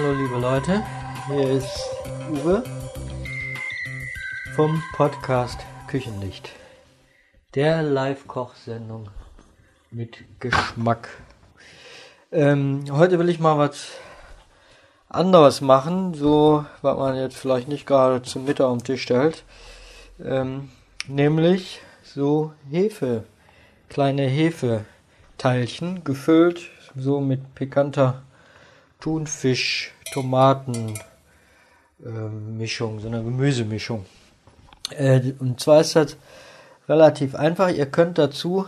Hallo liebe Leute, hier ist Uwe vom Podcast Küchenlicht, der Live-Kochsendung mit Geschmack. Ähm, heute will ich mal was anderes machen, so was man jetzt vielleicht nicht gerade zum Mittag am Tisch stellt, ähm, nämlich so Hefe, kleine Hefeteilchen gefüllt so mit pikanter Thunfisch, Tomaten äh, Mischung, so eine Gemüsemischung. Äh, und zwar ist das relativ einfach. Ihr könnt dazu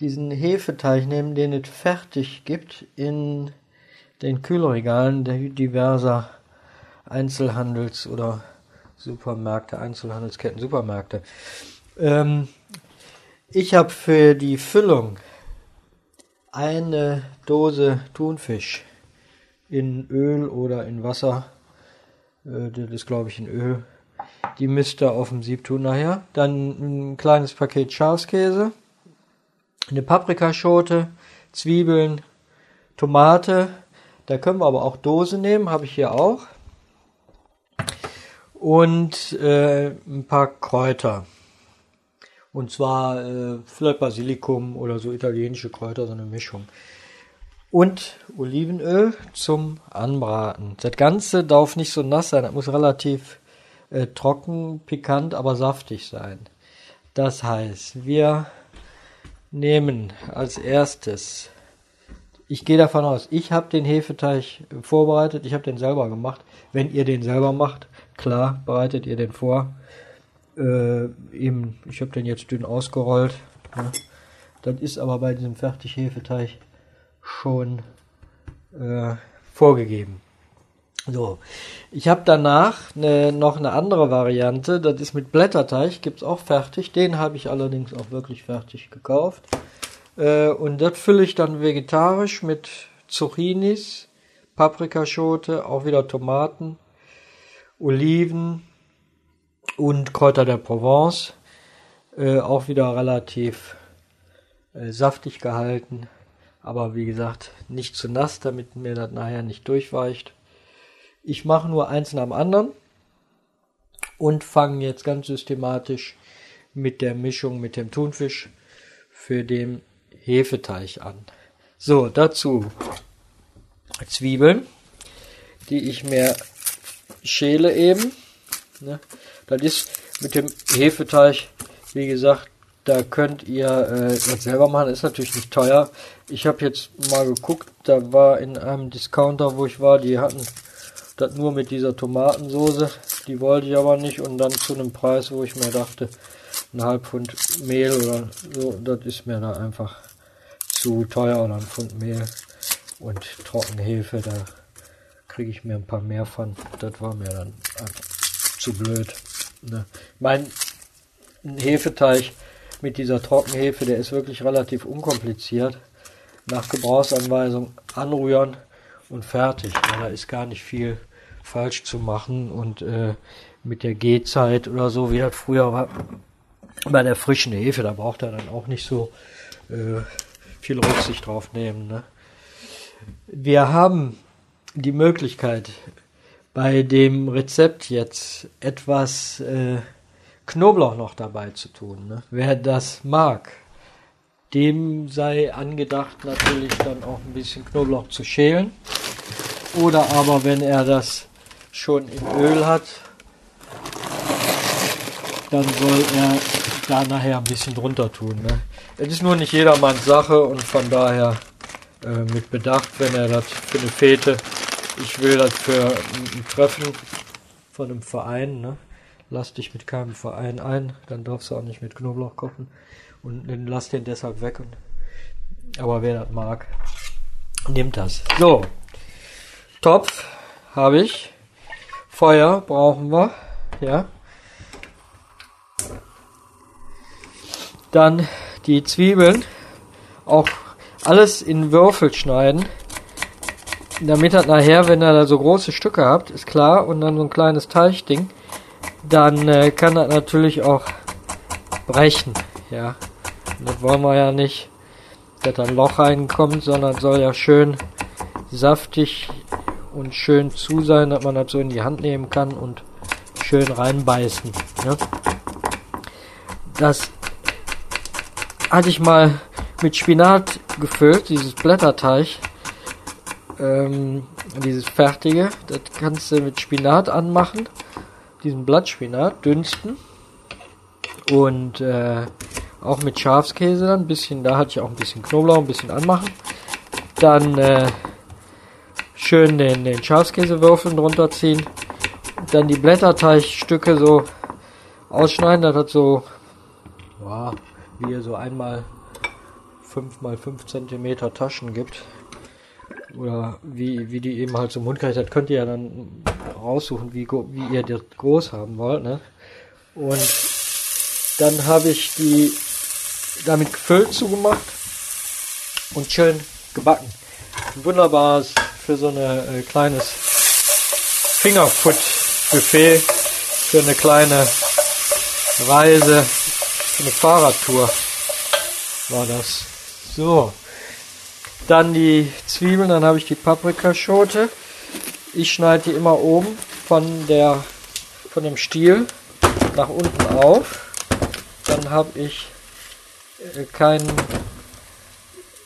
diesen Hefeteig nehmen, den es fertig gibt in den Kühlregalen der diverser Einzelhandels- oder Supermärkte, Einzelhandelsketten, Supermärkte. Ähm, ich habe für die Füllung eine Dose Thunfisch in Öl oder in Wasser. Äh, das ist, glaube ich, in Öl. Die müsst ihr auf dem Sieb tun nachher. Dann ein kleines Paket Schafskäse, eine Paprikaschote, Zwiebeln, Tomate. Da können wir aber auch Dose nehmen, habe ich hier auch. Und äh, ein paar Kräuter. Und zwar äh, vielleicht Basilikum oder so italienische Kräuter, so eine Mischung und Olivenöl zum Anbraten. Das Ganze darf nicht so nass sein, das muss relativ äh, trocken, pikant, aber saftig sein. Das heißt, wir nehmen als erstes, ich gehe davon aus, ich habe den Hefeteig vorbereitet, ich habe den selber gemacht. Wenn ihr den selber macht, klar, bereitet ihr den vor. Äh, eben, ich habe den jetzt dünn ausgerollt. Ne? Das ist aber bei diesem Fertig-Hefeteig schon äh, vorgegeben. So, ich habe danach ne, noch eine andere Variante, das ist mit Blätterteig, gibt es auch fertig, den habe ich allerdings auch wirklich fertig gekauft. Äh, und das fülle ich dann vegetarisch mit Zucchinis, Paprikaschote, auch wieder Tomaten, Oliven und Kräuter der Provence. Äh, auch wieder relativ äh, saftig gehalten. Aber wie gesagt, nicht zu nass, damit mir das nachher nicht durchweicht. Ich mache nur eins nach dem anderen und fange jetzt ganz systematisch mit der Mischung mit dem Thunfisch für den Hefeteig an. So, dazu Zwiebeln, die ich mir schäle eben. Ne? Das ist mit dem Hefeteig, wie gesagt, da könnt ihr äh, das selber machen, ist natürlich nicht teuer. Ich habe jetzt mal geguckt, da war in einem Discounter, wo ich war, die hatten das nur mit dieser Tomatensoße. Die wollte ich aber nicht und dann zu einem Preis, wo ich mir dachte, ein halb Pfund Mehl oder so, das ist mir da einfach zu teuer oder ein Pfund Mehl und Trockenhefe, da kriege ich mir ein paar mehr von. Das war mir dann zu blöd. Ne? Mein Hefeteig mit dieser Trockenhefe, der ist wirklich relativ unkompliziert. Nach Gebrauchsanweisung anrühren und fertig. Ja, da ist gar nicht viel falsch zu machen und äh, mit der Gehzeit oder so, wie das früher war, bei der frischen Hefe, da braucht er dann auch nicht so äh, viel Rücksicht drauf nehmen. Ne? Wir haben die Möglichkeit, bei dem Rezept jetzt etwas äh, Knoblauch noch dabei zu tun. Ne? Wer das mag, dem sei angedacht natürlich dann auch ein bisschen Knoblauch zu schälen. Oder aber wenn er das schon im Öl hat, dann soll er da nachher ein bisschen drunter tun. Ne? Es ist nur nicht jedermanns Sache und von daher äh, mit Bedacht, wenn er das für eine Fete, ich will das für ein Treffen von einem Verein, ne? lass dich mit keinem Verein ein, dann darfst du auch nicht mit Knoblauch kochen und dann lass den deshalb weg. Und, aber wer das mag, nimmt das. So, Topf habe ich, Feuer brauchen wir, ja. Dann die Zwiebeln, auch alles in Würfel schneiden, damit das nachher, wenn ihr da so große Stücke habt, ist klar, und dann so ein kleines Teichding, dann äh, kann das natürlich auch brechen. Ja, das wollen wir ja nicht, dass da ein Loch reinkommt, sondern soll ja schön saftig und schön zu sein, dass man das so in die Hand nehmen kann und schön reinbeißen. Ne? Das hatte ich mal mit Spinat gefüllt, dieses Blätterteig. Ähm, dieses fertige, das kannst du mit Spinat anmachen, diesen Blattspinat, dünsten und äh, auch mit Schafskäse dann, ein bisschen, da hatte ich auch ein bisschen Knoblauch, ein bisschen anmachen. Dann äh, schön den, den Schafskäsewürfeln drunter ziehen. Dann die Blätterteigstücke so ausschneiden, das hat so, wow, wie ihr so einmal 5 mal 5 cm Taschen gibt. Oder wie, wie die eben halt zum Mund kriegt, das könnt ihr ja dann raussuchen, wie, wie ihr das groß haben wollt. Ne? Und dann habe ich die damit gefüllt zugemacht und schön gebacken. Wunderbares für so ein äh, kleines Fingerfood-Buffet für eine kleine Reise, für eine Fahrradtour war das. So. Dann die Zwiebeln, dann habe ich die Paprikaschote. Ich schneide die immer oben von der von dem Stiel nach unten auf. Dann habe ich kein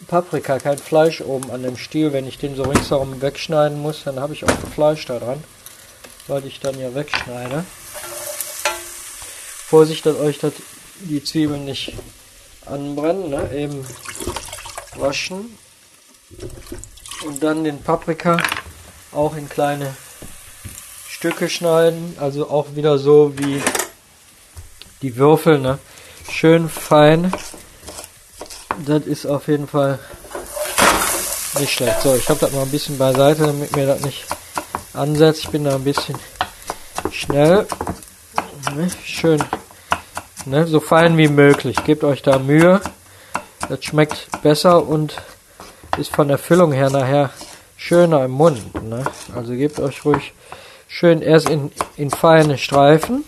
Paprika, kein Fleisch oben an dem Stiel. Wenn ich den so ringsherum wegschneiden muss, dann habe ich auch Fleisch da dran, weil ich dann ja wegschneide. Vorsicht, dass euch das, die Zwiebeln nicht anbrennen. Ne? Eben waschen und dann den Paprika auch in kleine Stücke schneiden. Also auch wieder so wie die Würfel. Ne? Schön fein das ist auf jeden Fall nicht schlecht. So, ich habe das mal ein bisschen beiseite, damit mir das nicht ansetzt. Ich bin da ein bisschen schnell. Ne, schön, ne, so fein wie möglich. Gebt euch da Mühe. Das schmeckt besser und ist von der Füllung her nachher schöner im Mund. Ne? Also gebt euch ruhig schön erst in, in feine Streifen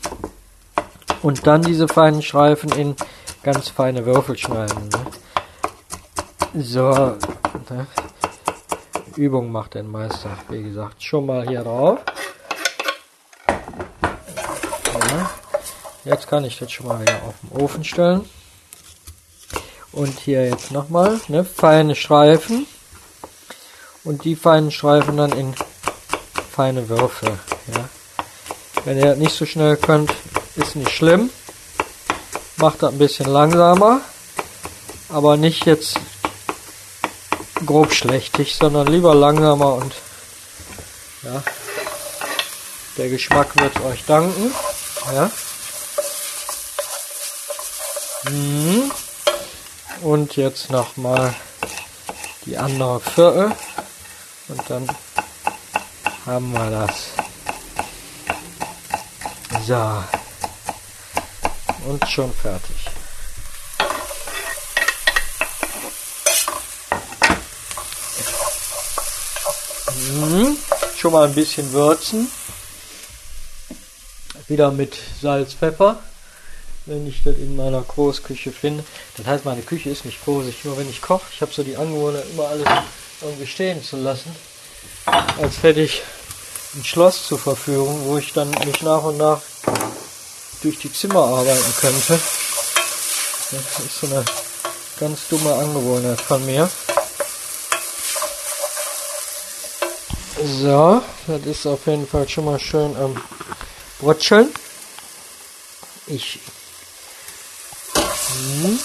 und dann diese feinen Streifen in ganz feine Würfel schneiden. Ne? So? Übung macht den Meister, wie gesagt. Schon mal hier drauf. Ja. Jetzt kann ich das schon mal wieder auf den Ofen stellen. Und hier jetzt nochmal, ne, feine Streifen. Und die feinen Streifen dann in feine Würfel. Ja. Wenn ihr nicht so schnell könnt, ist nicht schlimm. Macht das ein bisschen langsamer. Aber nicht jetzt grobschlächtig, sondern lieber langsamer und ja, der Geschmack wird euch danken. Ja. Mhm. Und jetzt nochmal die andere Viertel und dann haben wir das. So. Und schon fertig. Mhm. Schon mal ein bisschen würzen. Wieder mit Salz, Pfeffer. Wenn ich das in meiner Großküche finde. Das heißt, meine Küche ist nicht groß. Ich, nur wenn ich koche, ich habe so die Angewohnheit, immer alles irgendwie stehen zu lassen. Als hätte ich ein Schloss zur Verfügung, wo ich dann mich nach und nach durch die Zimmer arbeiten könnte. Das ist so eine ganz dumme Angewohnheit von mir. So, das ist auf jeden Fall schon mal schön am ähm, Brutscheln. Ich. Hm.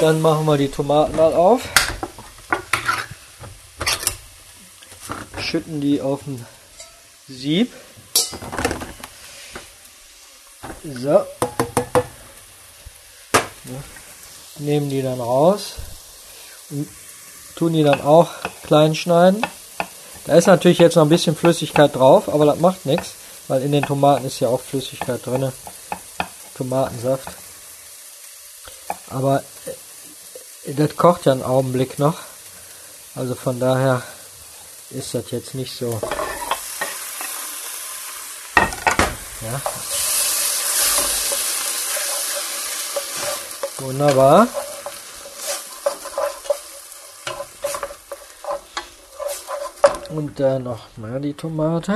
Dann machen wir die Tomaten mal auf. Schütten die auf den Sieb. So. Nehmen die dann raus. Und tun die dann auch klein schneiden. Da ist natürlich jetzt noch ein bisschen Flüssigkeit drauf, aber das macht nichts, weil in den Tomaten ist ja auch Flüssigkeit drin. Tomatensaft. Aber äh, das kocht ja einen Augenblick noch. Also von daher ist das jetzt nicht so. Ja. Wunderbar. Und dann noch mal die Tomate.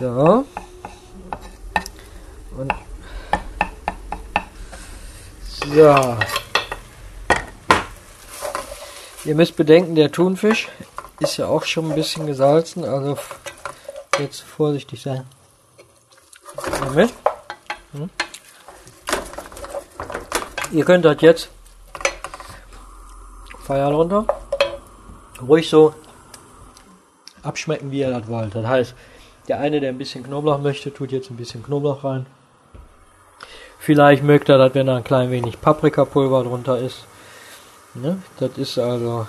So. Und so. Ihr müsst bedenken, der Thunfisch ist ja auch schon ein bisschen gesalzen, also jetzt vorsichtig sein. Damit. Hm. Ihr könnt das jetzt Feuer runter. Ruhig so abschmecken, wie ihr das wollt. Das heißt, der eine, der ein bisschen Knoblauch möchte, tut jetzt ein bisschen Knoblauch rein. Vielleicht mögt er das, wenn da ein klein wenig Paprikapulver drunter ist. Ne? Das ist also,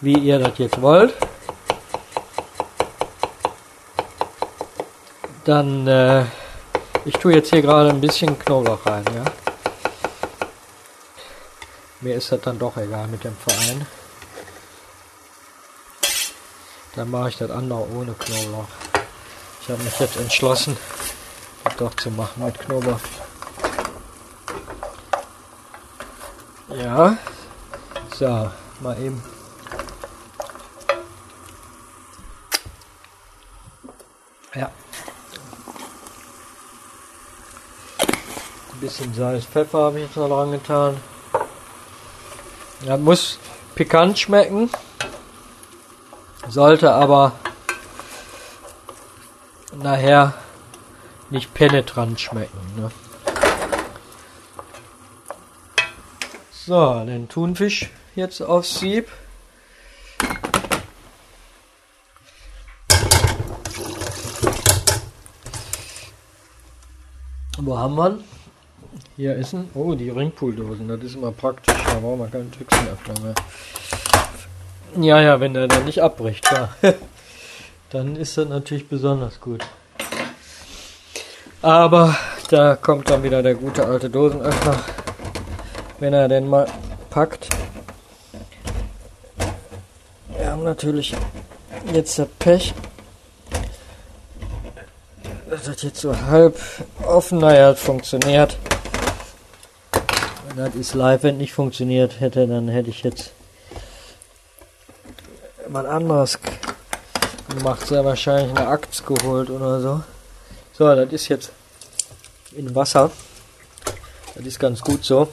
wie ihr das jetzt wollt. Dann, äh, ich tue jetzt hier gerade ein bisschen Knoblauch rein, ja. Mir ist das dann doch egal mit dem Verein. Dann mache ich das andere ohne Knoblauch. Ich habe mich jetzt entschlossen, das doch zu machen mit Knoblauch. Ja. So, mal eben. Ja. Ein bisschen Salz, Pfeffer habe ich jetzt noch dran getan. Ja, muss pikant schmecken. Sollte aber nachher nicht penetrant schmecken. Ne? So, den Thunfisch jetzt aufs Sieb. Wo haben wir ihn? Hier ist ein. Oh, die Ringpooldosen. Das ist immer praktisch. Da brauchen wir keinen Tüchsenöffner mehr. Ja, ja, wenn der dann nicht abbricht, klar. dann ist das natürlich besonders gut. Aber da kommt dann wieder der gute alte Dosenöffner. Wenn er denn mal packt. Wir haben natürlich jetzt das Pech, dass das jetzt so halb offen, naja, funktioniert. Das ist live, wenn nicht funktioniert hätte, dann hätte ich jetzt mal anderes gemacht, sehr wahrscheinlich eine Akt geholt oder so. So, das ist jetzt in Wasser. Das ist ganz gut so.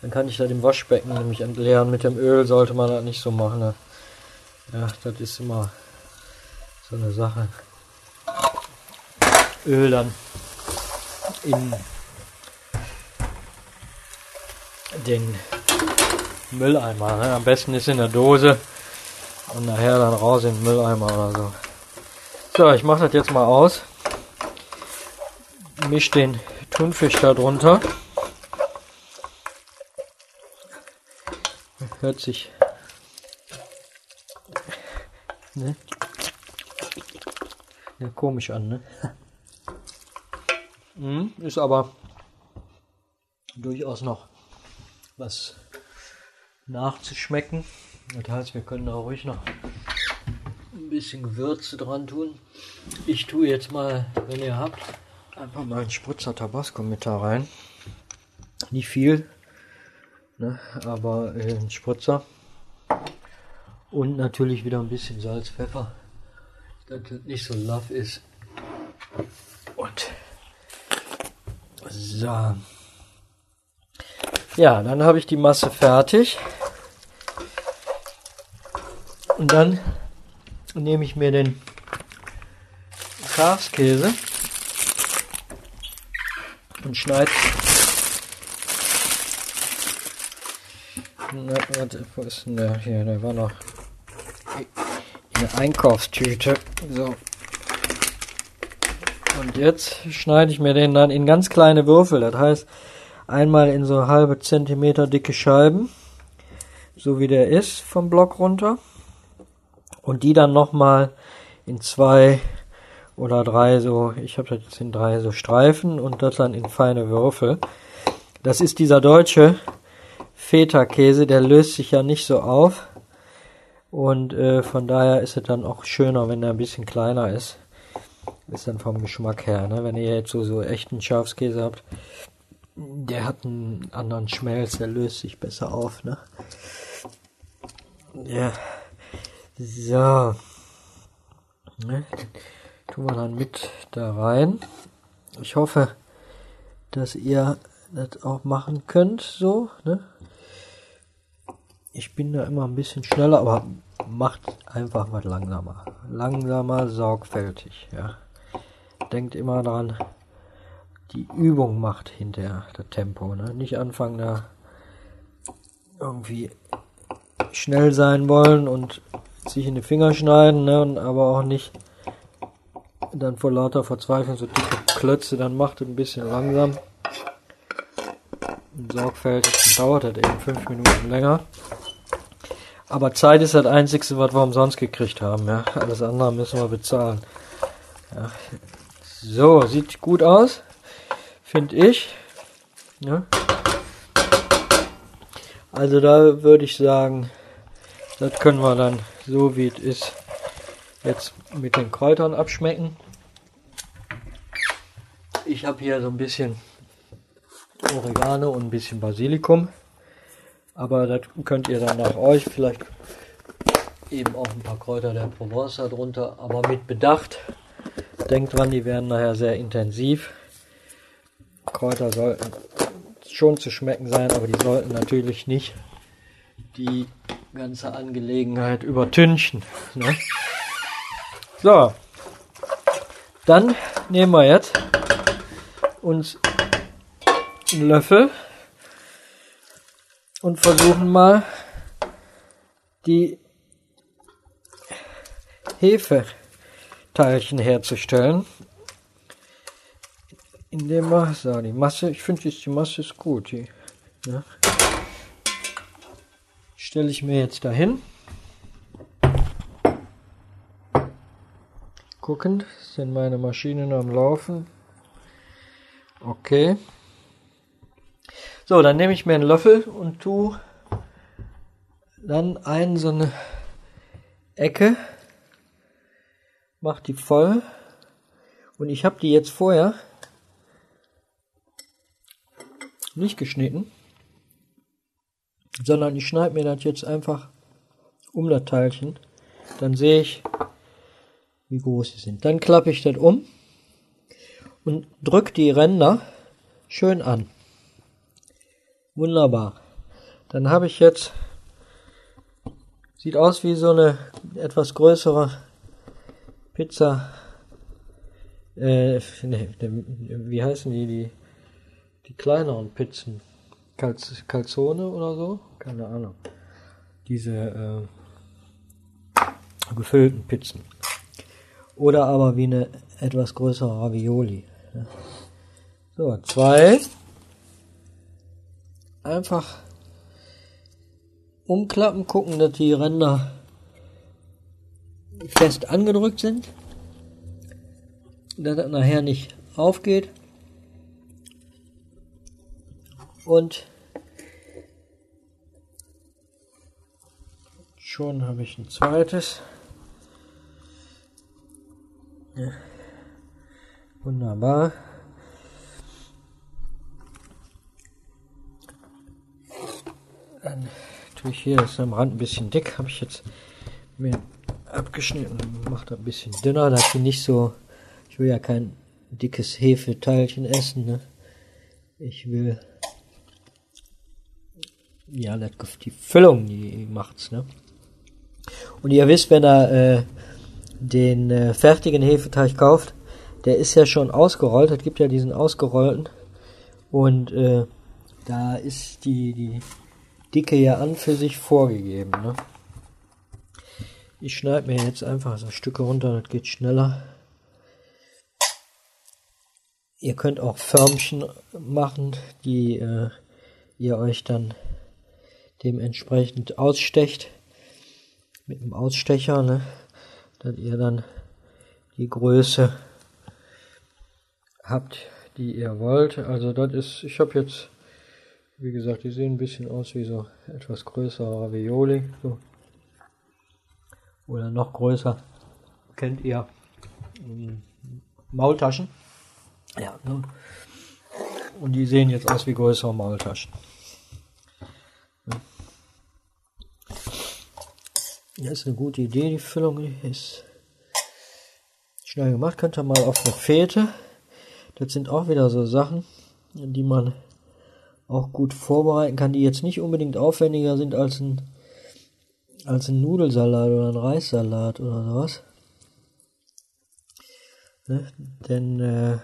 Dann kann ich da dem Waschbecken nämlich entleeren. Mit dem Öl sollte man das nicht so machen. Ne? Ja, das ist immer so eine Sache. Öl dann in den Mülleimer. Ne? Am besten ist in der Dose und nachher dann raus in den Mülleimer oder so. So, ich mache das jetzt mal aus. Misch den Thunfisch da drunter. Hört sich ne? Ja, komisch an, ne? Hm, ist aber durchaus noch was nachzuschmecken. Das heißt, wir können da ruhig noch ein bisschen Gewürze dran tun. Ich tue jetzt mal, wenn ihr habt, einfach mal einen Spritzer Tabasco mit da rein. Nicht viel, ne, aber äh, ein Spritzer. Und natürlich wieder ein bisschen Salz, Pfeffer, dass das nicht so laff ist. Und so. Ja, dann habe ich die Masse fertig. Und dann nehme ich mir den Schafskäse und schneide. Na, warte, wo ist denn der? Hier, der war noch in der Einkaufstüte. So. Und jetzt schneide ich mir den dann in ganz kleine Würfel. Das heißt, einmal in so halbe Zentimeter dicke Scheiben, so wie der ist vom Block runter und die dann nochmal in zwei oder drei so, ich habe das jetzt in drei so Streifen und das dann in feine Würfel. Das ist dieser deutsche Feta-Käse, der löst sich ja nicht so auf und äh, von daher ist es dann auch schöner, wenn er ein bisschen kleiner ist. Ist dann vom Geschmack her, ne? Wenn ihr jetzt so, so echten Schafskäse habt, der hat einen anderen Schmelz, der löst sich besser auf, ne? Ja. So. Ne, tun wir dann mit da rein. Ich hoffe, dass ihr das auch machen könnt, so, ne? Ich bin da immer ein bisschen schneller, aber macht einfach was langsamer. Langsamer, sorgfältig, ja. Denkt immer dran, die Übung macht hinterher das Tempo, ne? Nicht anfangen da irgendwie schnell sein wollen und sich in die Finger schneiden, ne? Und aber auch nicht dann vor lauter Verzweiflung so dicke Klötze, dann macht es ein bisschen langsam und sorgfältig, dann dauert das eben fünf Minuten länger. Aber Zeit ist das Einzige, was wir umsonst gekriegt haben. Ja. Alles andere müssen wir bezahlen. Ja. So, sieht gut aus, finde ich. Ja. Also da würde ich sagen, das können wir dann so wie es ist jetzt mit den Kräutern abschmecken. Ich habe hier so ein bisschen Oregano und ein bisschen Basilikum. Aber das könnt ihr dann nach euch vielleicht eben auch ein paar Kräuter der Provence darunter, aber mit Bedacht. Denkt dran, die werden nachher sehr intensiv. Kräuter sollten schon zu schmecken sein, aber die sollten natürlich nicht die ganze Angelegenheit übertünchen. Ne? So, dann nehmen wir jetzt uns einen Löffel und versuchen mal die Hefeteilchen herzustellen. Indem wir, so, die Masse, ich finde die Masse ist gut. Die, ja. Stelle ich mir jetzt dahin. Gucken, sind meine Maschinen am Laufen. Okay. So, dann nehme ich mir einen Löffel und tu dann ein so eine Ecke, mach die voll und ich habe die jetzt vorher nicht geschnitten, sondern ich schneide mir das jetzt einfach um das Teilchen, dann sehe ich, wie groß sie sind. Dann klappe ich das um und drücke die Ränder schön an. Wunderbar. Dann habe ich jetzt, sieht aus wie so eine etwas größere Pizza. Äh, ne, wie heißen die, die, die kleineren Pizzen? Calz, Calzone oder so? Keine Ahnung. Diese äh, gefüllten Pizzen. Oder aber wie eine etwas größere Ravioli. So, zwei einfach umklappen, gucken, dass die Ränder fest angedrückt sind, dass das nachher nicht aufgeht. Und schon habe ich ein zweites. Ja. Wunderbar. Dann tue ich hier, ist am Rand ein bisschen dick, habe ich jetzt mir abgeschnitten, macht ein bisschen dünner, dass ich nicht so, ich will ja kein dickes Hefeteilchen essen, ne? Ich will, ja, die Füllung, die macht's, ne? Und ihr wisst, wenn ihr äh, den äh, fertigen Hefeteig kauft, der ist ja schon ausgerollt, es gibt ja diesen ausgerollten und äh, da ist die, die Dicke ja an für sich vorgegeben. Ne? Ich schneide mir jetzt einfach so Stücke runter, das geht schneller. Ihr könnt auch Förmchen machen, die äh, ihr euch dann dementsprechend ausstecht mit einem Ausstecher, ne? dass ihr dann die Größe habt, die ihr wollt. Also das ist, ich habe jetzt wie gesagt, die sehen ein bisschen aus wie so etwas größere Ravioli. So. Oder noch größer. Kennt ihr ähm, Maultaschen? Ja. Ne? Und die sehen jetzt aus wie größere Maultaschen. Das ist eine gute Idee, die Füllung ist schnell gemacht. Könnt ihr mal auf eine Fete. Das sind auch wieder so Sachen, die man auch gut vorbereiten kann, die jetzt nicht unbedingt aufwendiger sind als ein, als ein Nudelsalat oder ein Reissalat oder sowas. Ne? Denn äh,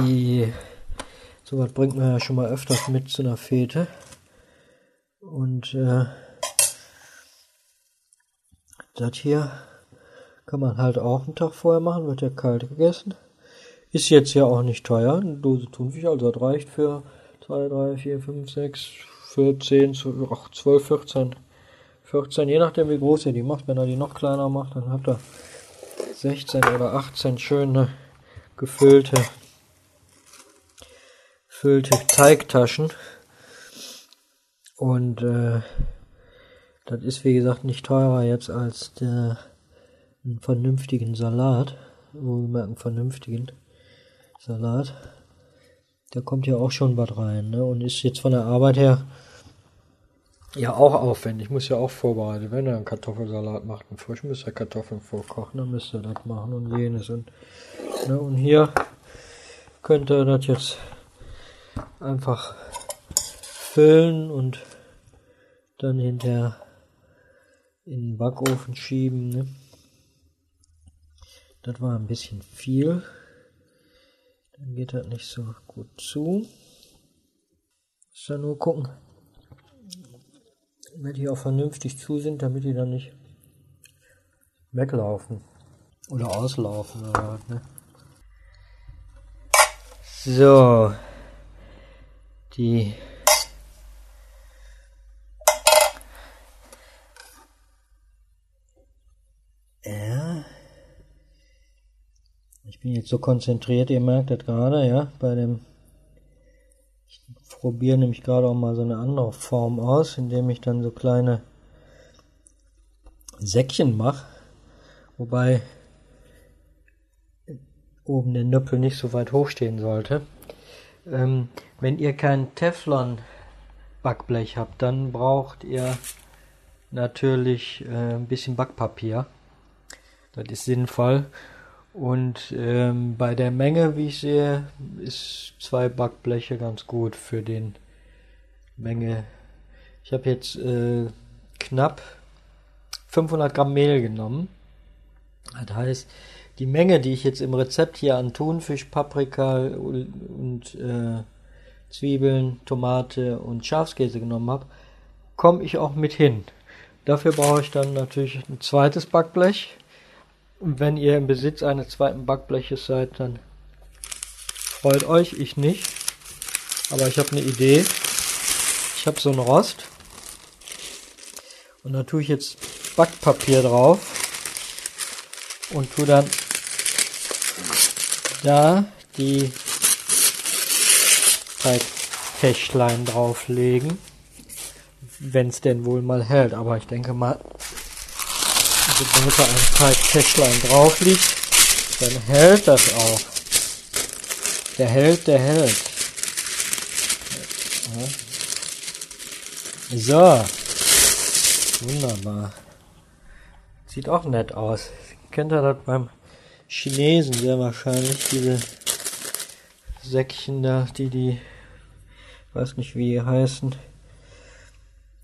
die sowas bringt man ja schon mal öfters mit zu einer Fete. Und äh, das hier kann man halt auch einen Tag vorher machen, wird ja kalt gegessen. Ist jetzt ja auch nicht teuer. Eine Dose Thunfisch, also das reicht für 2, 3, 4, 5, 6, 14, 12, 14. 14, je nachdem wie groß ihr die macht. Wenn er die noch kleiner macht, dann habt ihr 16 oder 18 schöne gefüllte, gefüllte Teigtaschen. Und äh, das ist wie gesagt nicht teurer jetzt als der einen vernünftigen Salat. Wohlgemerkt einen vernünftigen. Salat. Da kommt ja auch schon was rein, ne? Und ist jetzt von der Arbeit her ja auch aufwendig. Muss ja auch vorbereiten. Wenn ihr einen Kartoffelsalat macht, einen frisch müsst ihr Kartoffeln vorkochen, dann müsst ihr das machen und jenes. Und, ne? und hier könnt ihr das jetzt einfach füllen und dann hinterher in den Backofen schieben. Ne? Das war ein bisschen viel. Dann geht das nicht so gut zu. Muss ja nur gucken, wenn die auch vernünftig zu sind, damit die dann nicht weglaufen oder auslaufen oder was, ne? So, die Ich bin jetzt so konzentriert, ihr merkt das gerade, ja, bei dem, ich probiere nämlich gerade auch mal so eine andere Form aus, indem ich dann so kleine Säckchen mache, wobei oben der Nüppel nicht so weit hoch stehen sollte. Ähm, wenn ihr kein Teflon Backblech habt, dann braucht ihr natürlich äh, ein bisschen Backpapier. Das ist sinnvoll. Und ähm, bei der Menge, wie ich sehe, ist zwei Backbleche ganz gut für den Menge. Ich habe jetzt äh, knapp 500 Gramm Mehl genommen. Das heißt, die Menge, die ich jetzt im Rezept hier an Thunfisch, Paprika und äh, Zwiebeln, Tomate und Schafskäse genommen habe, komme ich auch mit hin. Dafür brauche ich dann natürlich ein zweites Backblech und wenn ihr im Besitz eines zweiten Backbleches seid, dann freut euch, ich nicht. Aber ich habe eine Idee. Ich habe so einen Rost. Und da tue ich jetzt Backpapier drauf. Und tue dann da die Teigtäschlein drauflegen. Wenn es denn wohl mal hält. Aber ich denke mal, sobald da ein Teigtäschlein drauf liegt, dann hält das auch. Der hält, der hält. So. Wunderbar. Sieht auch nett aus. Kennt ihr das beim Chinesen sehr wahrscheinlich, diese Säckchen da, die die, weiß nicht wie die heißen.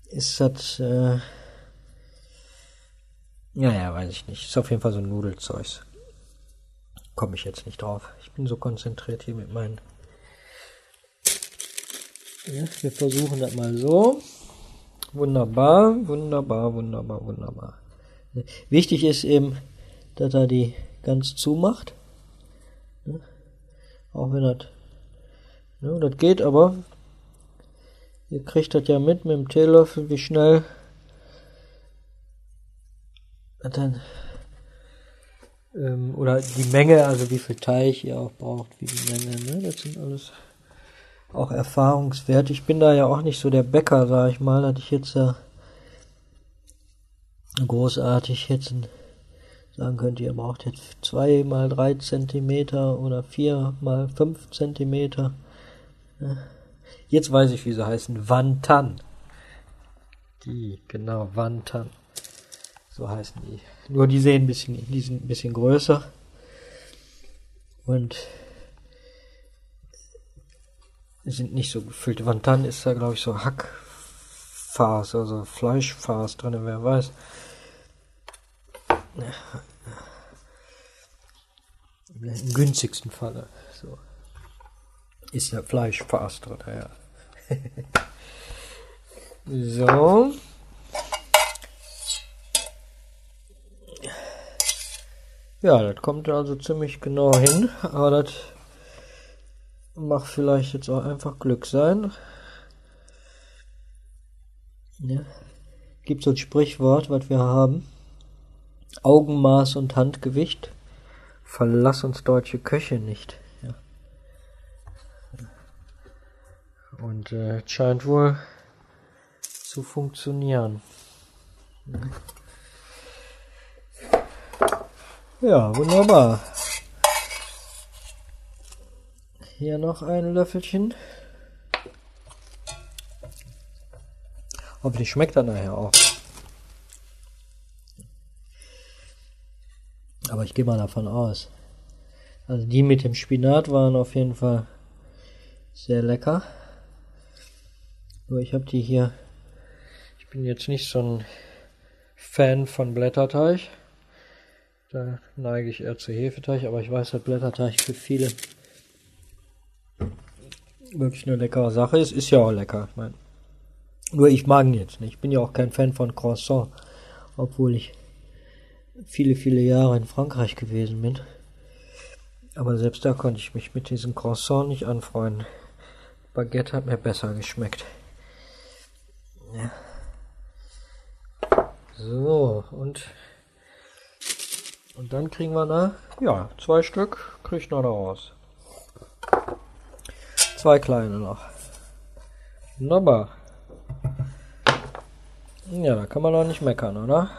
Ist das, äh, ja, ja, weiß ich nicht. Ist auf jeden Fall so ein Nudelzeug. Komme ich jetzt nicht drauf. Ich bin so konzentriert hier mit meinen. Ja, wir versuchen das mal so. Wunderbar, wunderbar, wunderbar, wunderbar. Wichtig ist eben, dass er die ganz zumacht. Ja, auch wenn das, ja, das geht, aber ihr kriegt das ja mit mit dem Teelöffel, wie schnell dann ähm, oder die Menge, also wie viel Teig ihr auch braucht, wie die Menge, ne? Das sind alles auch Erfahrungswerte. Ich bin da ja auch nicht so der Bäcker, sag ich mal, dass ich jetzt ja großartig jetzt sagen könnte, ihr braucht jetzt zwei mal drei Zentimeter oder vier mal fünf Zentimeter. Ne? Jetzt weiß ich, wie sie heißen. Wantan. Die, genau, Wantan. So heißen die. Nur die sehen ein bisschen, die sind ein bisschen größer. Und sind nicht so gefüllt. Wantan ist da, glaube ich, so Hackfarce, also Fleischfarce drin, wer weiß. Im günstigsten Falle. So. Ist ja Fleischfarce drin, ja. so. Ja, das kommt also ziemlich genau hin, aber das mag vielleicht jetzt auch einfach Glück sein. Ja. Gibt so ein Sprichwort, was wir haben. Augenmaß und Handgewicht. Verlass uns deutsche Köche nicht. Ja. Und äh, scheint wohl zu funktionieren. Ja, wunderbar. Hier noch ein Löffelchen. Hoffentlich schmeckt er nachher auch. Aber ich gehe mal davon aus. Also die mit dem Spinat waren auf jeden Fall sehr lecker. Nur ich habe die hier. Ich bin jetzt nicht so ein Fan von Blätterteig. Da neige ich eher zu Hefeteig, aber ich weiß, dass Blätterteig für viele wirklich eine leckere Sache ist. Ist ja auch lecker. Ich meine, nur ich mag ihn jetzt nicht. Ich bin ja auch kein Fan von Croissant, obwohl ich viele, viele Jahre in Frankreich gewesen bin. Aber selbst da konnte ich mich mit diesem Croissant nicht anfreunden. Baguette hat mir besser geschmeckt. Ja. So, und, und dann kriegen wir da, ja, zwei Stück kriege ich noch raus. Zwei kleine noch. Wunderbar. Ja, da kann man doch nicht meckern, oder?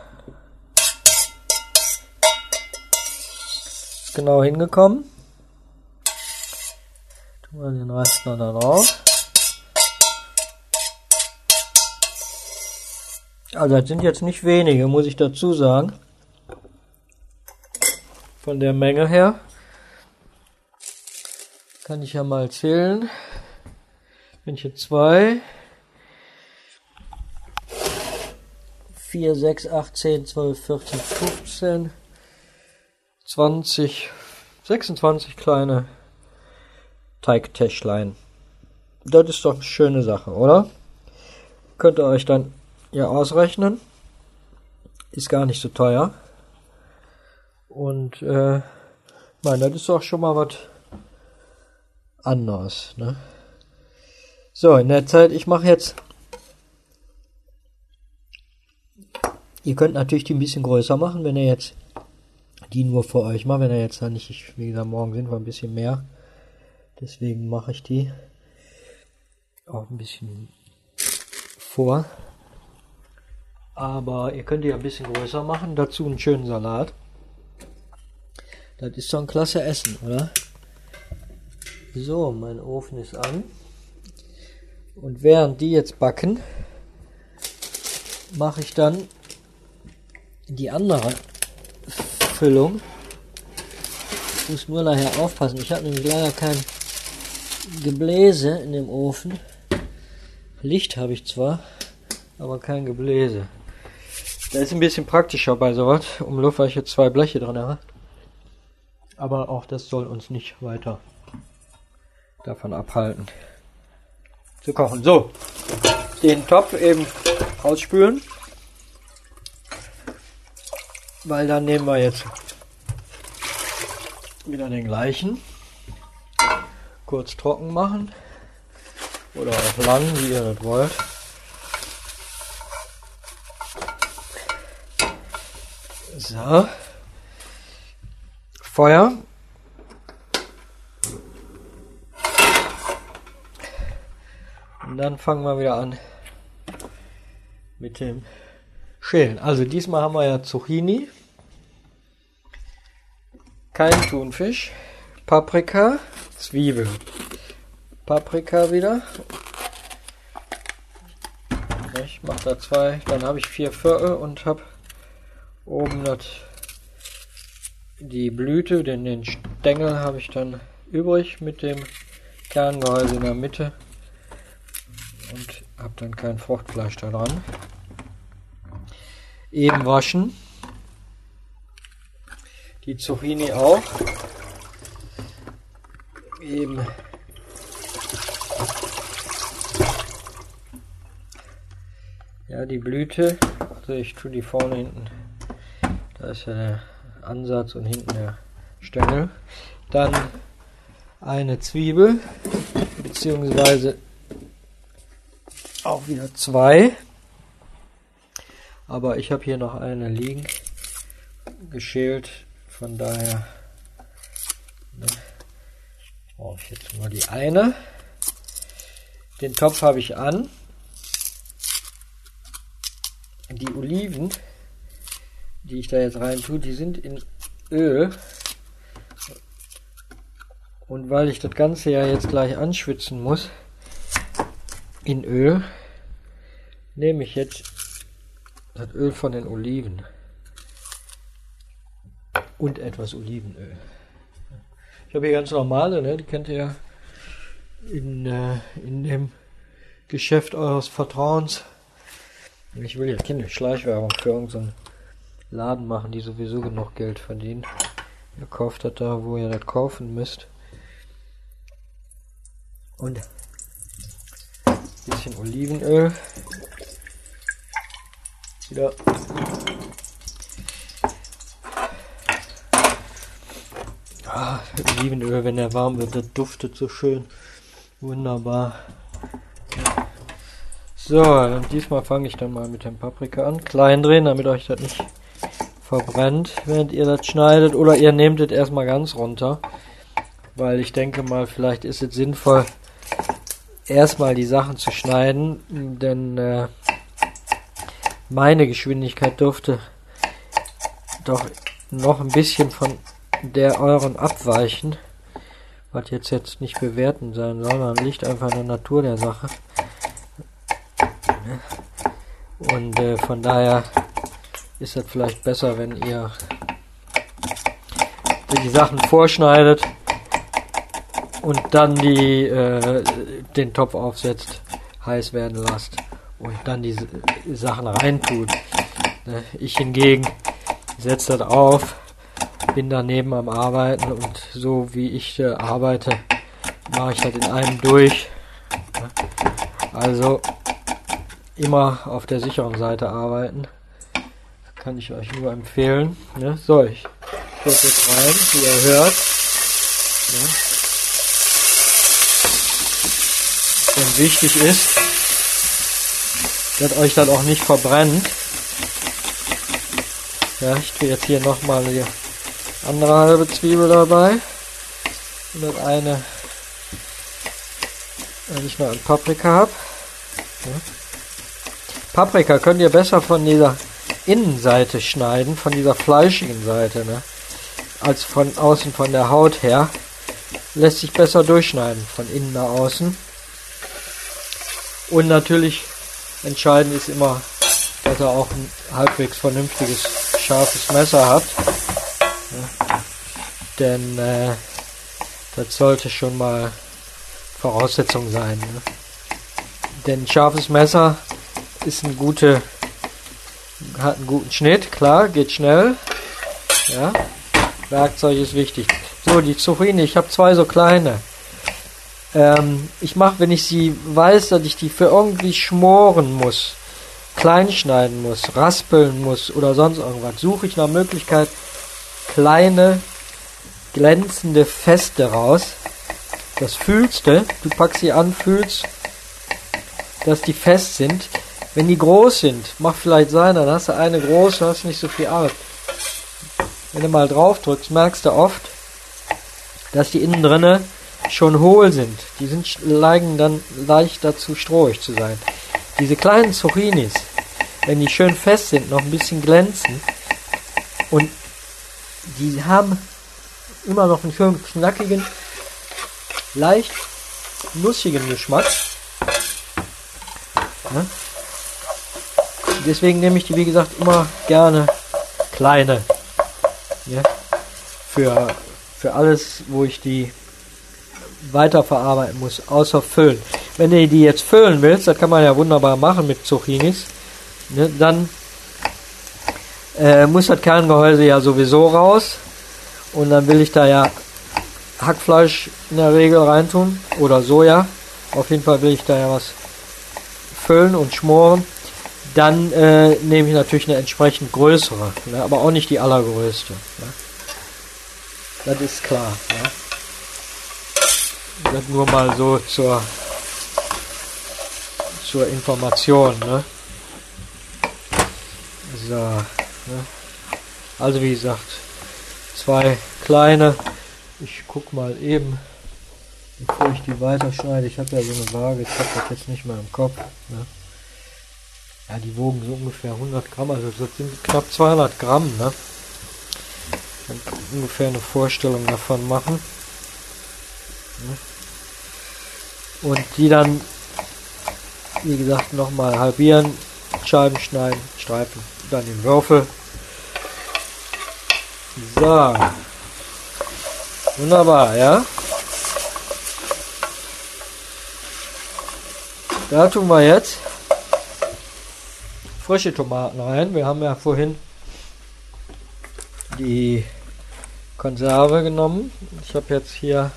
Genau hingekommen. Tun wir den Rest noch da drauf. Also das sind jetzt nicht wenige, muss ich dazu sagen. Von der Menge her. Kann ich ja mal zählen. Wenn ich jetzt zwei, vier, sechs, acht, zehn, zwölf, vierzehn, fünfzehn. 20, 26 kleine Teigtäschlein. Das ist doch eine schöne Sache, oder? Könnt ihr euch dann ja ausrechnen. Ist gar nicht so teuer. Und äh, mein, das ist doch schon mal was anderes, ne? So, in der Zeit, ich mache jetzt. Ihr könnt natürlich die ein bisschen größer machen, wenn ihr jetzt die nur für euch mal, wenn er jetzt da nicht, ich, wie gesagt, morgen sind wir ein bisschen mehr. Deswegen mache ich die auch ein bisschen vor. Aber ihr könnt die ein bisschen größer machen. Dazu einen schönen Salat. Das ist so ein klasse Essen, oder? So, mein Ofen ist an. Und während die jetzt backen, mache ich dann die andere Füllung. Ich muss nur nachher aufpassen. Ich habe nämlich leider kein Gebläse in dem Ofen. Licht habe ich zwar, aber kein Gebläse. Das ist ein bisschen praktischer bei sowas, um Luft, weil ich jetzt zwei Bleche drin habe. Aber auch das soll uns nicht weiter davon abhalten zu kochen. So, den Topf eben ausspülen weil dann nehmen wir jetzt wieder den gleichen. Kurz trocken machen oder auch lang, wie ihr das wollt. So. Feuer. Und dann fangen wir wieder an mit dem schälen. Also diesmal haben wir ja Zucchini, kein Thunfisch, Paprika, Zwiebel. Paprika wieder. Ich mache da zwei, dann habe ich vier Viertel und habe oben das, die Blüte, den, den Stängel habe ich dann übrig mit dem Kerngehäuse in der Mitte und habe dann kein Fruchtfleisch da dran. Eben waschen. Die Zucchini auch. Eben Ja, die Blüte, also ich tue die vorne hinten, da ist ja der Ansatz und hinten der Stängel. Dann eine Zwiebel, beziehungsweise auch wieder zwei. Aber ich habe hier noch eine liegen, geschält, von daher ne, brauche ich jetzt nur die eine. Den Topf habe ich an die Oliven, die ich da jetzt rein tue, die sind in Öl. Und weil ich das Ganze ja jetzt gleich anschwitzen muss, in Öl, nehme ich jetzt das Öl von den Oliven und etwas Olivenöl. Ich habe hier ganz normale, ne? die kennt ihr ja in, äh, in dem Geschäft eures Vertrauens. Ich will jetzt keine Schleichwerbung für irgendeinen Laden machen, die sowieso genug Geld verdienen. Ihr kauft das da, wo ihr das kaufen müsst. Und ein bisschen Olivenöl. Wieder. Ah, Olivenöl, wenn er warm wird, das duftet so schön. Wunderbar. So, und diesmal fange ich dann mal mit dem Paprika an. Klein drehen, damit euch das nicht verbrennt, während ihr das schneidet. Oder ihr nehmt es erstmal ganz runter. Weil ich denke mal, vielleicht ist es sinnvoll, erstmal die Sachen zu schneiden. Denn äh, meine Geschwindigkeit dürfte doch noch ein bisschen von der euren abweichen. Was jetzt jetzt nicht bewerten sein soll, sondern liegt einfach in der Natur der Sache. Und äh, von daher ist es vielleicht besser, wenn ihr die Sachen vorschneidet und dann die, äh, den Topf aufsetzt, heiß werden lasst und dann die Sachen reintut. Ne? Ich hingegen setze das auf, bin daneben am Arbeiten und so wie ich äh, arbeite, mache ich das in einem durch. Also immer auf der sicheren Seite arbeiten. Kann ich euch nur empfehlen. Ne? So, ich tue jetzt rein, wie ihr hört. Ne? Und wichtig ist, dass euch dann auch nicht verbrennt. Ja, ich tue jetzt hier nochmal die andere halbe Zwiebel dabei. Und eine, wenn ich noch ein Paprika habe. Ja. Paprika könnt ihr besser von dieser Innenseite schneiden, von dieser fleischigen Seite, ne? als von außen von der Haut her. Lässt sich besser durchschneiden, von innen nach außen. Und natürlich entscheidend ist immer, dass ihr auch ein halbwegs vernünftiges, scharfes Messer habt. Denn äh, das sollte schon mal Voraussetzung sein. Ne? Denn scharfes Messer ist ein gute, hat einen guten Schnitt, klar, geht schnell. Ja, Werkzeug ist wichtig. So, die Zucchini, ich habe zwei so kleine. Ähm, ich mache, wenn ich sie weiß, dass ich die für irgendwie schmoren muss, klein schneiden muss, raspeln muss oder sonst irgendwas, suche ich nach Möglichkeit kleine, glänzende Feste raus. Das fühlst du, du packst sie an, fühlst, dass die fest sind. Wenn die groß sind, mach vielleicht sein, dann hast du eine große, hast nicht so viel Arbeit. Wenn du mal drauf drückst, merkst du oft, dass die innen drinne schon hohl sind. Die sind neigen dann leicht dazu strohig zu sein. Diese kleinen Zucchinis, wenn die schön fest sind, noch ein bisschen glänzen und die haben immer noch einen schönen knackigen, leicht nussigen Geschmack. Ne? Deswegen nehme ich die, wie gesagt, immer gerne kleine. Ja? Für, für alles, wo ich die weiterverarbeiten muss, außer füllen. Wenn du die jetzt füllen willst, das kann man ja wunderbar machen mit Zucchinis, ne, dann äh, muss das Kerngehäuse ja sowieso raus. Und dann will ich da ja Hackfleisch in der Regel reintun oder Soja. Auf jeden Fall will ich da ja was füllen und schmoren. Dann äh, nehme ich natürlich eine entsprechend größere, ne, aber auch nicht die allergrößte. Ne. Das ist klar. Ne. Das nur mal so zur, zur Information. Ne. So. Ne. Also wie gesagt, zwei kleine. Ich guck mal eben, bevor ich die weiterschneide. Ich habe ja so eine Waage, ich habe das jetzt nicht mehr im Kopf. Ne? Ja, die wogen so ungefähr 100 Gramm, also das sind knapp 200 Gramm. Ne? Ich kann ungefähr eine Vorstellung davon machen. Ne? Und die dann, wie gesagt, nochmal halbieren, Scheiben schneiden, streifen, dann in Würfel so. Wunderbar, ja. Da tun wir jetzt frische Tomaten rein. Wir haben ja vorhin die Konserve genommen. Ich habe jetzt hier,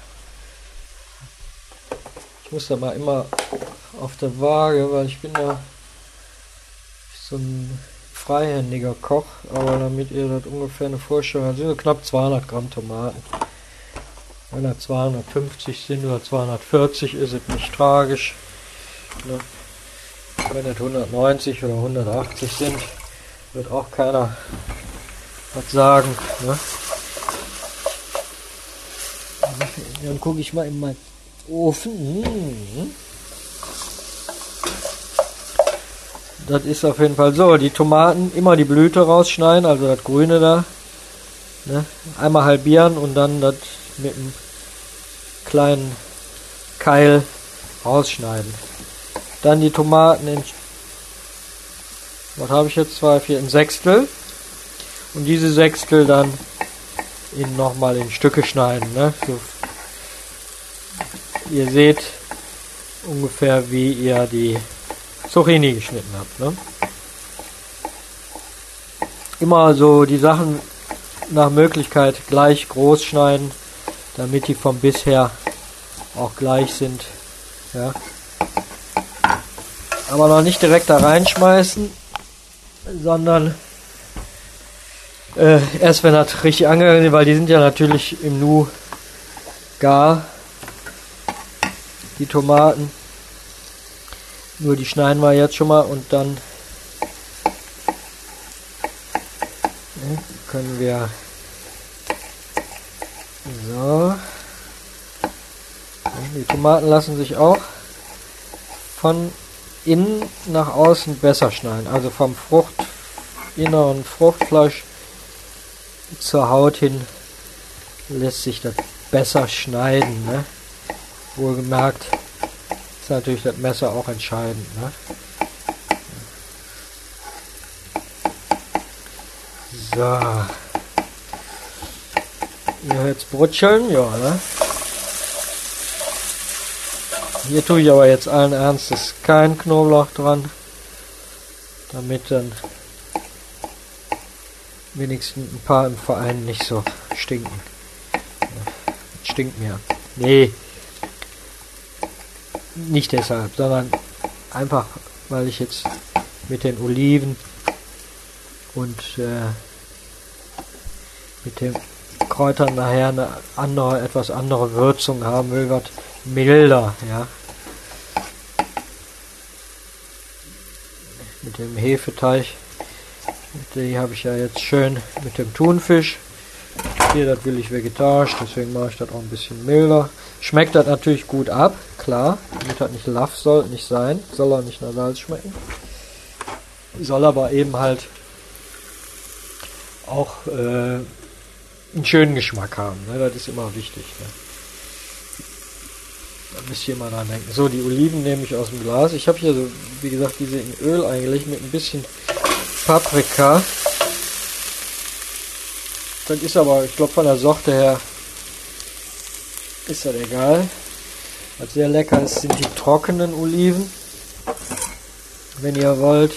ich muss da mal immer auf der Waage, weil ich bin da so ein freihändiger Koch, aber damit ihr das ungefähr eine Vorstellung habt, sind so knapp 200 Gramm Tomaten. Wenn das 250 sind oder 240, ist es nicht tragisch. Ne? Wenn es 190 oder 180 sind, wird auch keiner was sagen. Ne? Dann gucke ich mal in meinen Ofen. Hm. Das ist auf jeden Fall so. Die Tomaten immer die Blüte rausschneiden, also das Grüne da. Ne? Einmal halbieren und dann das mit einem kleinen Keil rausschneiden. Dann die Tomaten in, was habe ich jetzt, zwei, vier, in Sechstel. Und diese Sechstel dann in nochmal in Stücke schneiden. Ne? So, ihr seht ungefähr, wie ihr die Zucchini geschnitten habt. Ne? Immer so die Sachen nach Möglichkeit gleich groß schneiden, damit die vom bisher auch gleich sind. Ja. Aber noch nicht direkt da reinschmeißen, sondern äh, erst wenn das richtig angegangen ist, weil die sind ja natürlich im Nu gar, die Tomaten. Nur die schneiden wir jetzt schon mal und dann ne, können wir so. Die Tomaten lassen sich auch von innen nach außen besser schneiden. Also vom Frucht inneren Fruchtfleisch zur Haut hin lässt sich das besser schneiden ne? wohlgemerkt ist natürlich das Messer auch entscheidend. Ne? So. Ihr hört brutscheln, ja, ne? Hier tue ich aber jetzt allen Ernstes kein Knoblauch dran, damit dann wenigstens ein paar im Verein nicht so stinken. stinkt mir. Nee, nicht deshalb, sondern einfach, weil ich jetzt mit den Oliven und äh, mit den Kräutern nachher eine andere, etwas andere Würzung haben will, was milder, ja. Mit dem Hefeteig, die habe ich ja jetzt schön mit dem Thunfisch. Hier, das will ich vegetarisch, deswegen mache ich das auch ein bisschen milder. Schmeckt das natürlich gut ab, klar. Damit hat nicht Laff soll nicht sein, soll auch nicht nach Salz schmecken. Soll aber eben halt auch äh, einen schönen Geschmack haben. Ne? Das ist immer wichtig. Ne? Da müsst ihr mal dran denken. So, die Oliven nehme ich aus dem Glas. Ich habe hier so, wie gesagt, diese in Öl eingelegt mit ein bisschen Paprika. Das ist aber, ich glaube, von der Sorte her ist das egal. Was sehr lecker ist, sind die trockenen Oliven. Wenn ihr wollt.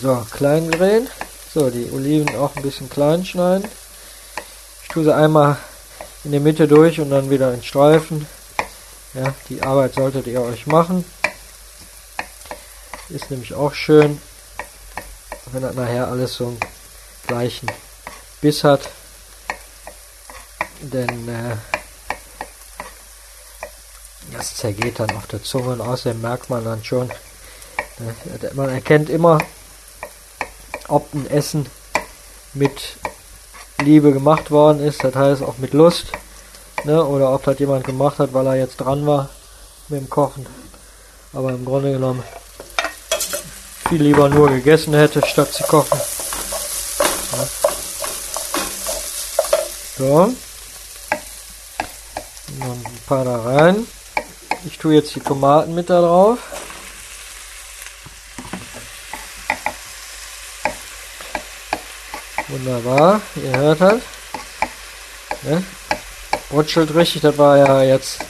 So, klein drehen. So, die Oliven auch ein bisschen klein schneiden. Ich tue sie einmal in der Mitte durch und dann wieder in Streifen. Ja, die Arbeit solltet ihr euch machen. Ist nämlich auch schön, wenn das nachher alles so einen gleichen Biss hat. Denn äh, das zergeht dann auf der Zunge und außerdem merkt man dann schon, äh, man erkennt immer, ob ein Essen mit Liebe gemacht worden ist, das heißt auch mit Lust, ne? oder ob das jemand gemacht hat, weil er jetzt dran war mit dem Kochen, aber im Grunde genommen viel lieber nur gegessen hätte, statt zu kochen. So. Noch ein paar da rein. Ich tue jetzt die Tomaten mit da drauf. Wunderbar, ihr hört halt. Ne? Rutschelt richtig, das war ja jetzt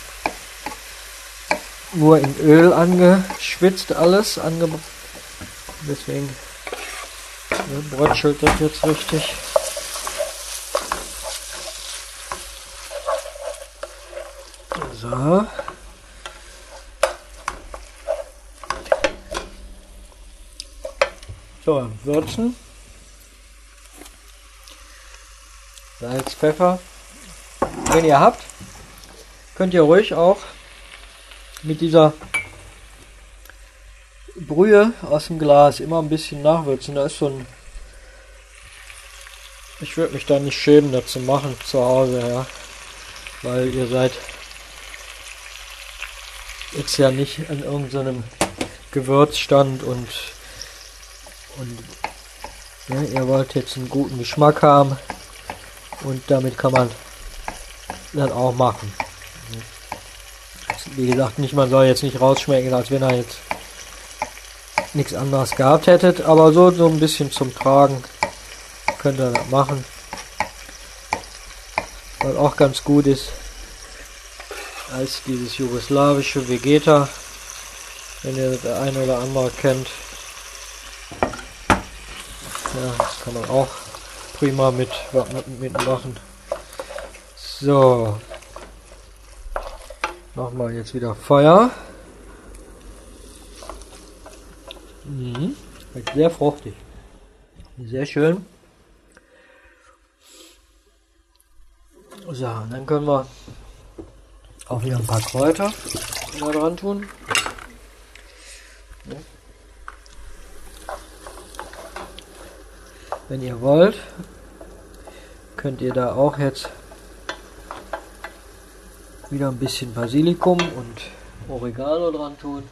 nur in Öl angeschwitzt alles, ange deswegen brötschelt das jetzt richtig. So. So, würzen. Salz, Pfeffer. Wenn ihr habt, könnt ihr ruhig auch mit dieser Brühe aus dem Glas immer ein bisschen nachwürzen. Da ist so ein. Ich würde mich da nicht schämen, das zu machen zu Hause, ja. Weil ihr seid jetzt ja nicht an irgendeinem Gewürzstand und und ja, ihr wollt jetzt einen guten Geschmack haben und damit kann man das auch machen. Wie gesagt, nicht man soll jetzt nicht rausschmecken, als wenn er jetzt nichts anderes gehabt hättet, aber so so ein bisschen zum Tragen könnt ihr das machen. Was auch ganz gut ist, als dieses jugoslawische Vegeta, wenn ihr das eine oder andere kennt. Ja, das kann man auch prima mit, mitmachen. So. Nochmal jetzt wieder Feuer. Mhm. Sehr fruchtig. Sehr schön. So, dann können wir auch wieder ein paar Kräuter da dran tun. Wenn ihr wollt, könnt ihr da auch jetzt wieder ein bisschen Basilikum und Oregano dran tun.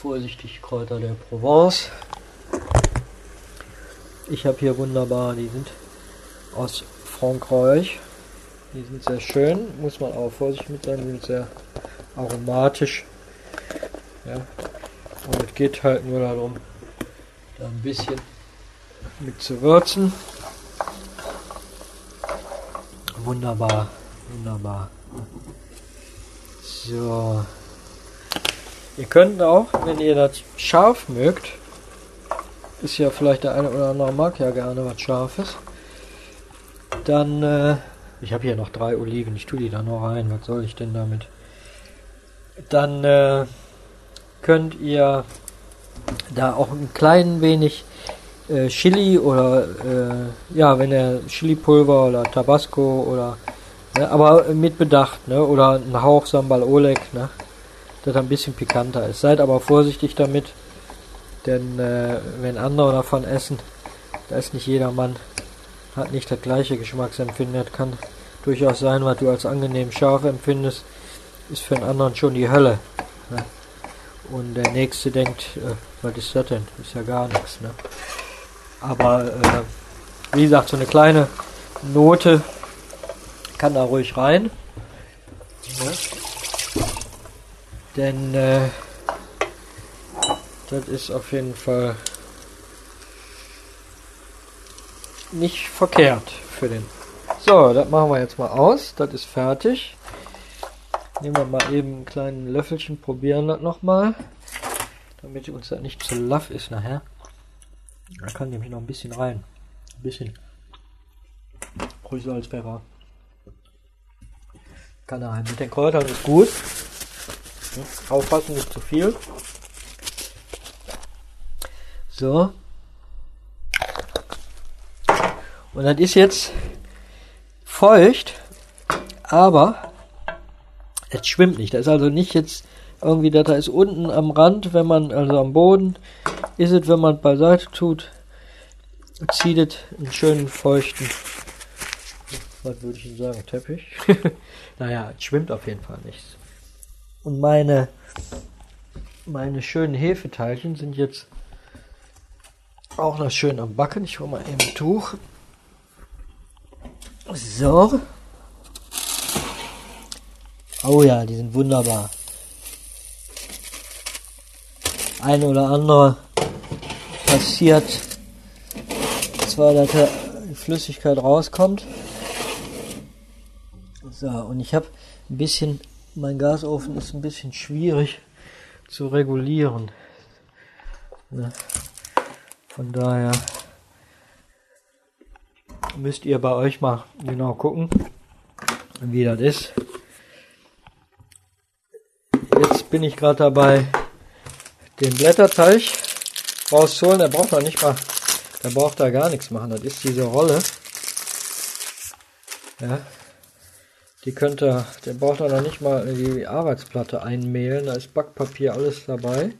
Vorsichtig Kräuter der Provence. Ich habe hier wunderbar, die sind aus Frankreich. Die sind sehr schön, muss man auch vorsichtig mit sein, die sind sehr aromatisch. Ja. Und es geht halt nur darum, da ein bisschen mit zu würzen. Wunderbar, wunderbar. So. Ihr könnt auch, wenn ihr das scharf mögt, ist ja vielleicht der eine oder andere mag ja gerne was Scharfes, dann, äh, ich habe hier noch drei Oliven, ich tue die da noch rein, was soll ich denn damit? Dann äh, könnt ihr da auch ein klein wenig äh, Chili oder äh, ja, wenn er Chili-Pulver oder Tabasco oder ne, aber mit Bedacht, ne? Oder ein Hauch Sambal Oleg, ne? Das ein bisschen pikanter ist. Seid aber vorsichtig damit, denn äh, wenn andere davon essen, da ist nicht jedermann, hat nicht das gleiche Geschmacksempfinden. Das kann durchaus sein, was du als angenehm scharf empfindest, ist für einen anderen schon die Hölle. Ne? Und der nächste denkt, äh, was ist das denn? Ist ja gar nichts, ne? Aber äh, wie gesagt, so eine kleine Note kann da ruhig rein. Ne? Denn äh, das ist auf jeden Fall nicht verkehrt für den. So, das machen wir jetzt mal aus. Das ist fertig. Nehmen wir mal eben ein kleines Löffelchen, probieren das nochmal. Damit uns das nicht zu laff ist nachher. Da kann nämlich noch ein bisschen rein. Ein bisschen. Ruhig so als Pfeffer. Kann er rein. Mit den Kräutern ist gut. Aufpassen, nicht zu viel. So. Und das ist jetzt feucht, aber es schwimmt nicht. Das ist also nicht jetzt irgendwie, da ist unten am Rand, wenn man, also am Boden, ist es, wenn man beiseite tut, zieht es einen schönen feuchten, was würde ich denn sagen, Teppich? naja, es schwimmt auf jeden Fall nichts. Und meine, meine schönen Hefeteilchen sind jetzt auch noch schön am Backen. Ich hole mal eben ein Tuch. So. Oh ja, die sind wunderbar. Ein oder andere passiert zwar, dass die Flüssigkeit rauskommt. So, und ich habe ein bisschen, mein Gasofen ist ein bisschen schwierig zu regulieren. Ne? Von daher müsst ihr bei euch mal genau gucken, wie das ist. Jetzt bin ich gerade dabei, den Blätterteig rauszuholen. Der braucht noch nicht mal, der braucht da gar nichts machen. Das ist diese Rolle. Ja. Die könnte, der braucht noch nicht mal die Arbeitsplatte einmehlen. Da ist Backpapier alles dabei.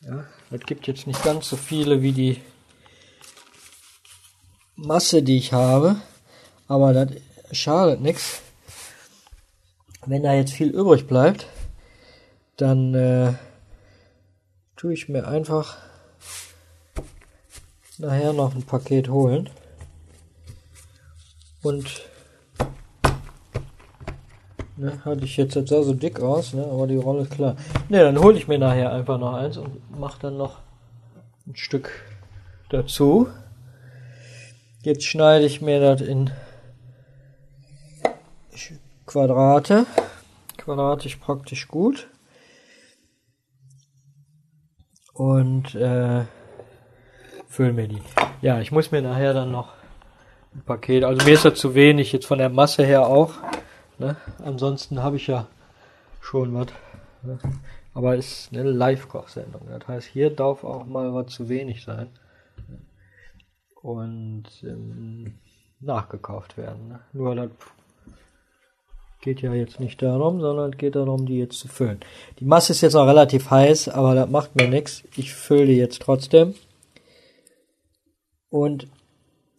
Ja, das gibt jetzt nicht ganz so viele wie die Masse, die ich habe. Aber das schadet nichts. Wenn da jetzt viel übrig bleibt, dann äh, tue ich mir einfach nachher noch ein Paket holen. Und Ne, hatte ich jetzt, jetzt sah so dick aus, ne, aber die Rolle ist klar. Ne, dann hole ich mir nachher einfach noch eins und mache dann noch ein Stück dazu. Jetzt schneide ich mir das in Quadrate. Quadratisch praktisch gut. Und äh, fülle mir die. Ja, ich muss mir nachher dann noch ein Paket, also mir ist das zu wenig, jetzt von der Masse her auch. Ne? Ansonsten habe ich ja schon was. Ne? Aber es ist eine Live-Kochsendung. Das heißt, hier darf auch mal was zu wenig sein. Und ähm, nachgekauft werden. Ne? Nur das geht ja jetzt nicht darum, sondern es geht darum, die jetzt zu füllen. Die Masse ist jetzt noch relativ heiß, aber das macht mir nichts. Ich fülle die jetzt trotzdem. Und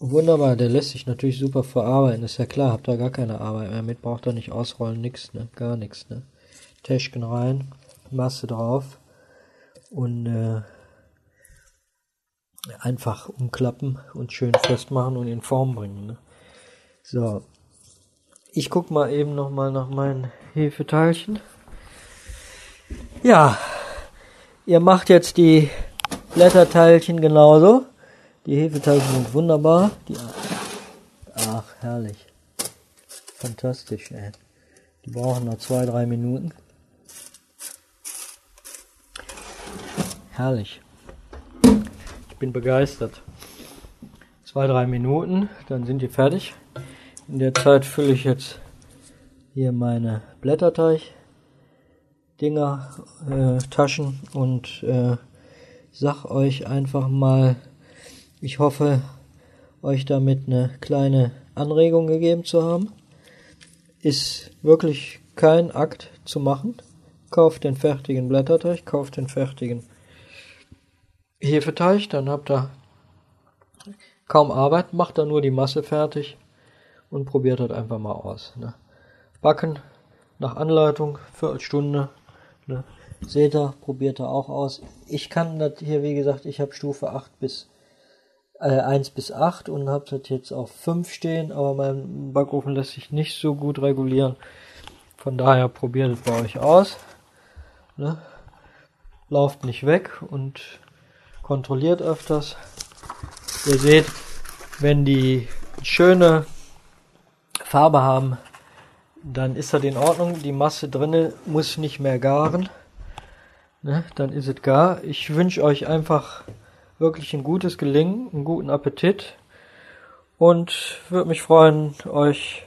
Wunderbar, der lässt sich natürlich super verarbeiten, ist ja klar, habt da gar keine Arbeit mehr mit, braucht da nicht ausrollen, nix, ne, gar nichts, ne. Täschchen rein, Masse drauf und äh, einfach umklappen und schön festmachen und in Form bringen, ne. So, ich guck mal eben noch mal nach meinen Hefeteilchen. Ja, ihr macht jetzt die Blätterteilchen genauso. Die Hefeteilchen sind wunderbar. Die, ach, herrlich. Fantastisch, ey. Die brauchen noch zwei, drei Minuten. Herrlich. Ich bin begeistert. Zwei, drei Minuten, dann sind die fertig. In der Zeit fülle ich jetzt hier meine Blätterteig-Dinger, äh, Taschen und äh, sag euch einfach mal, ich hoffe, euch damit eine kleine Anregung gegeben zu haben. Ist wirklich kein Akt zu machen. Kauft den fertigen Blätterteig, kauft den fertigen Hefeteig, dann habt ihr kaum Arbeit, macht da nur die Masse fertig und probiert das einfach mal aus. Ne? Backen nach Anleitung, Viertelstunde. Ne? Seht ihr, probiert ihr auch aus. Ich kann das hier, wie gesagt, ich habe Stufe 8 bis äh, 1 bis 8 und habe das jetzt auf 5 stehen, aber mein Backofen lässt sich nicht so gut regulieren. Von daher probiert es bei euch aus. Ne? Lauft nicht weg und kontrolliert öfters. Ihr seht, wenn die schöne Farbe haben, dann ist das in Ordnung. Die Masse drinne muss nicht mehr garen. Ne? Dann ist es gar. Ich wünsche euch einfach wirklich ein gutes Gelingen, einen guten Appetit und würde mich freuen, euch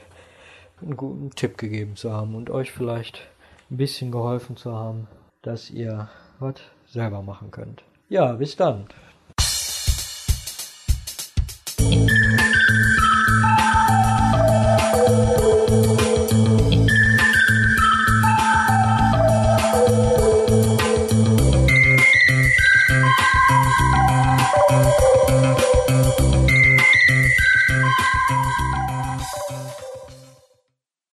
einen guten Tipp gegeben zu haben und euch vielleicht ein bisschen geholfen zu haben, dass ihr was selber machen könnt. Ja, bis dann.